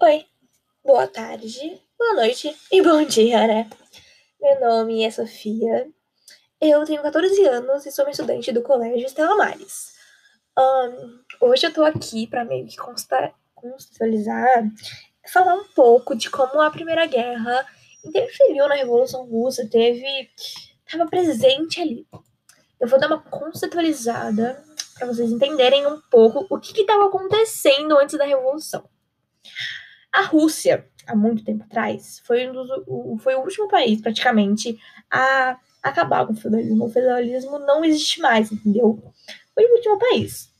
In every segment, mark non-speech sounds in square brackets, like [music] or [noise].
Oi, boa tarde, boa noite e [laughs] bom dia, né? Meu nome é Sofia, eu tenho 14 anos e sou uma estudante do Colégio Estela Maris. Um, hoje eu tô aqui para meio que contextualizar, falar um pouco de como a Primeira Guerra interferiu na Revolução Russa, teve. estava presente ali. Eu vou dar uma contextualizada para vocês entenderem um pouco o que estava acontecendo antes da Revolução. A Rússia, há muito tempo atrás, foi, um dos, o, foi o último país, praticamente, a acabar com o feudalismo. O feudalismo não existe mais, entendeu? Foi o último país.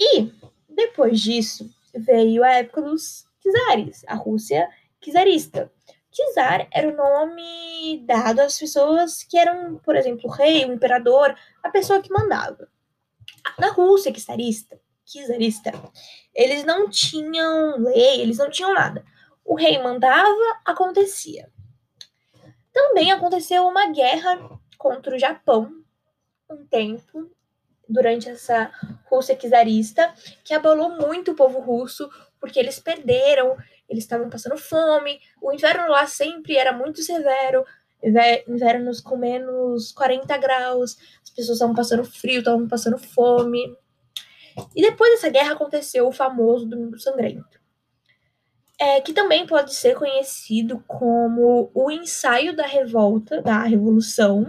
E, depois disso, veio a época dos czares, a Rússia czarista. Czar era o nome dado às pessoas que eram, por exemplo, o rei, o imperador, a pessoa que mandava. Na Rússia czarista, czarista, eles não tinham lei, eles não tinham nada. O rei mandava, acontecia. Também aconteceu uma guerra contra o Japão um tempo durante essa Rússia czarista, que abalou muito o povo russo, porque eles perderam, eles estavam passando fome, o inverno lá sempre era muito severo, invernos com menos 40 graus, as pessoas estavam passando frio, estavam passando fome. E depois dessa guerra aconteceu o famoso Domingo Sangrento, é, que também pode ser conhecido como o ensaio da revolta, da revolução.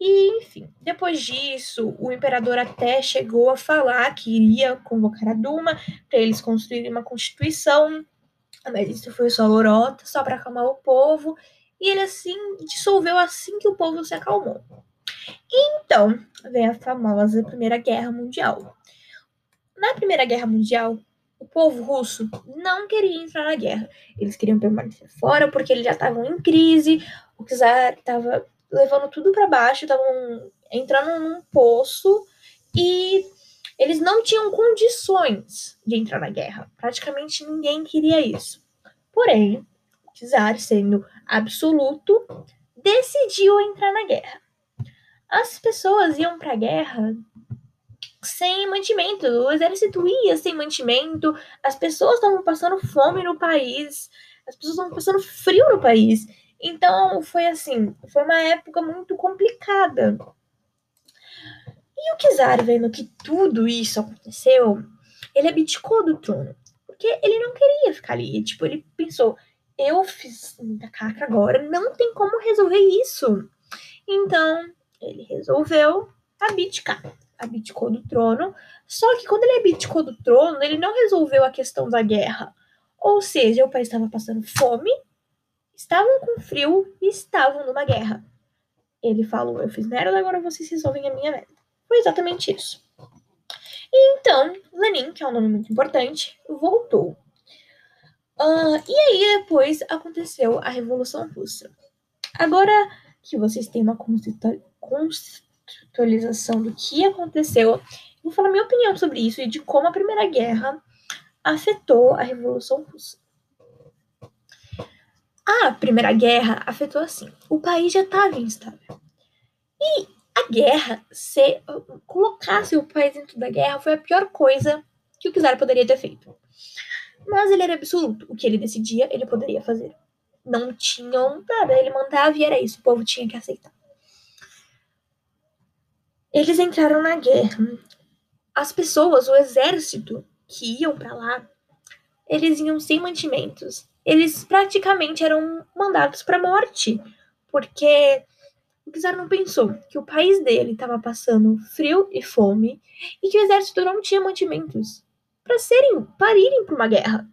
E, enfim, depois disso, o imperador até chegou a falar que iria convocar a Duma para eles construírem uma constituição, mas isso foi só lorota, só para acalmar o povo, e ele assim dissolveu assim que o povo se acalmou. Então, vem a famosa Primeira Guerra Mundial. Na Primeira Guerra Mundial, o povo russo não queria entrar na guerra. Eles queriam permanecer fora porque eles já estavam em crise, o czar estava levando tudo para baixo, estavam entrando num poço e eles não tinham condições de entrar na guerra. Praticamente ninguém queria isso. Porém, o czar, sendo absoluto, decidiu entrar na guerra as pessoas iam para a guerra sem mantimento, o exército ia sem mantimento, as pessoas estavam passando fome no país, as pessoas estavam passando frio no país. Então foi assim, foi uma época muito complicada. E o Kizar, vendo que tudo isso aconteceu, ele abdicou do trono. Porque ele não queria ficar ali. Tipo, ele pensou: eu fiz muita caca agora, não tem como resolver isso. Então, ele resolveu abdicar. Abdicou do trono. Só que quando ele abdicou do trono, ele não resolveu a questão da guerra. Ou seja, o país estava passando fome, estavam com frio e estavam numa guerra. Ele falou: Eu fiz merda, agora vocês resolvem a minha merda. Foi exatamente isso. E então, Lenin, que é um nome muito importante, voltou. Uh, e aí depois aconteceu a Revolução Russa. Agora que vocês têm uma contextualização do que aconteceu, eu vou falar minha opinião sobre isso e de como a Primeira Guerra afetou a Revolução Russa. A Primeira Guerra afetou assim: o país já estava instável. E a guerra, se colocasse o país dentro da guerra, foi a pior coisa que o czar poderia ter feito. Mas ele era absoluto. O que ele decidia, ele poderia fazer. Não tinham nada. Ele mandava e era isso. O povo tinha que aceitar. Eles entraram na guerra. As pessoas, o exército que iam para lá, eles iam sem mantimentos. Eles praticamente eram mandados para morte, porque o czar não pensou que o país dele estava passando frio e fome e que o exército não tinha mantimentos para serem, para irem para uma guerra.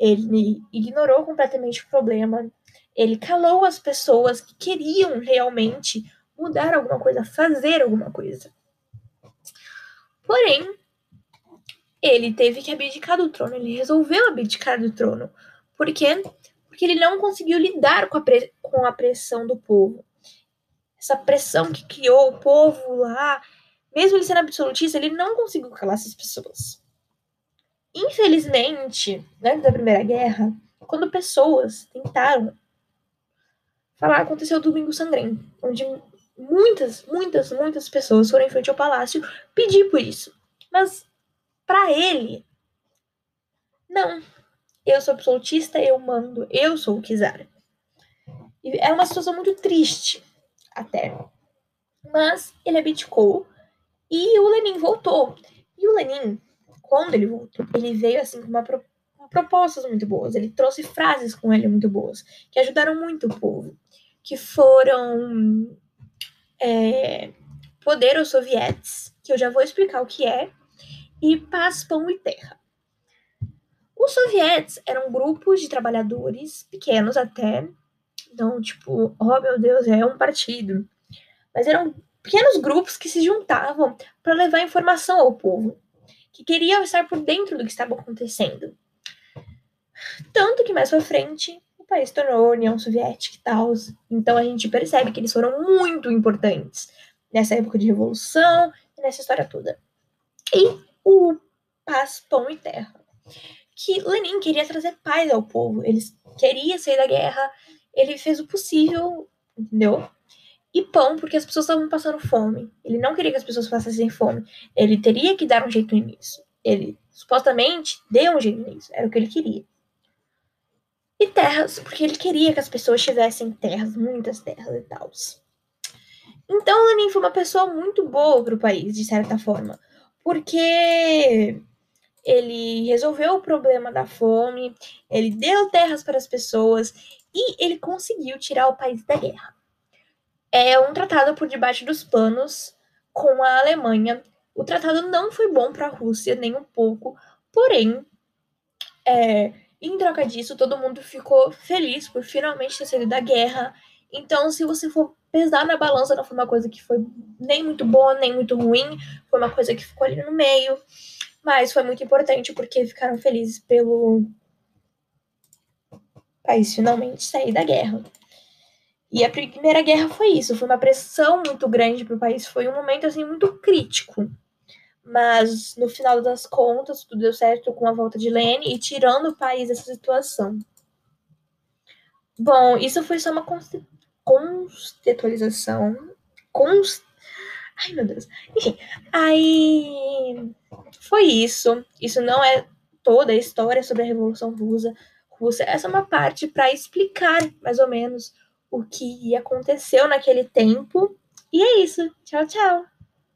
Ele ignorou completamente o problema. Ele calou as pessoas que queriam realmente mudar alguma coisa, fazer alguma coisa. Porém, ele teve que abdicar do trono, ele resolveu abdicar do trono. Por quê? Porque ele não conseguiu lidar com a, com a pressão do povo. Essa pressão que criou o povo lá, mesmo ele sendo absolutista, ele não conseguiu calar essas pessoas. Infelizmente, antes da Primeira Guerra, quando pessoas tentaram falar, aconteceu o Domingo Sangrento, onde muitas, muitas, muitas pessoas foram em frente ao palácio pedir por isso. Mas para ele, não, eu sou absolutista, eu mando, eu sou o czar. E é uma situação muito triste, até. Mas ele abdicou e o Lenin voltou. E o Lenin, quando ele voltou, ele veio assim com uma pro... com propostas muito boas. Ele trouxe frases com ele muito boas, que ajudaram muito o povo. Que foram é, Poder aos Sovietes, que eu já vou explicar o que é, e Paz, Pão e Terra. Os sovietes eram grupos de trabalhadores, pequenos até, então, tipo, oh meu Deus, é um partido. Mas eram pequenos grupos que se juntavam para levar informação ao povo, que queriam estar por dentro do que estava acontecendo. Tanto que mais para frente país tornou a União Soviética e tal. Então a gente percebe que eles foram muito importantes nessa época de revolução e nessa história toda. E o Paz, Pão e Terra. Que Lenin queria trazer paz ao povo. Ele queria sair da guerra. Ele fez o possível, entendeu? E pão, porque as pessoas estavam passando fome. Ele não queria que as pessoas passassem fome. Ele teria que dar um jeito nisso. Ele supostamente deu um jeito nisso. Era o que ele queria. E terras, porque ele queria que as pessoas tivessem terras, muitas terras e tal. Então, Lenin foi uma pessoa muito boa para o país, de certa forma, porque ele resolveu o problema da fome, ele deu terras para as pessoas e ele conseguiu tirar o país da guerra é um tratado por debaixo dos panos com a Alemanha. O tratado não foi bom para a Rússia, nem um pouco, porém, é, em troca disso, todo mundo ficou feliz por finalmente ter saído da guerra. Então, se você for pesar na balança, não foi uma coisa que foi nem muito boa, nem muito ruim, foi uma coisa que ficou ali no meio, mas foi muito importante porque ficaram felizes pelo país finalmente sair da guerra. E a Primeira Guerra foi isso, foi uma pressão muito grande para o país, foi um momento assim muito crítico. Mas no final das contas, tudo deu certo com a volta de Lene e tirando o país dessa situação. Bom, isso foi só uma contextualização. Const... Ai, meu Deus. Enfim, aí foi isso. Isso não é toda a história sobre a Revolução Russa. Russa. Essa é uma parte para explicar, mais ou menos, o que aconteceu naquele tempo. E é isso. Tchau, tchau.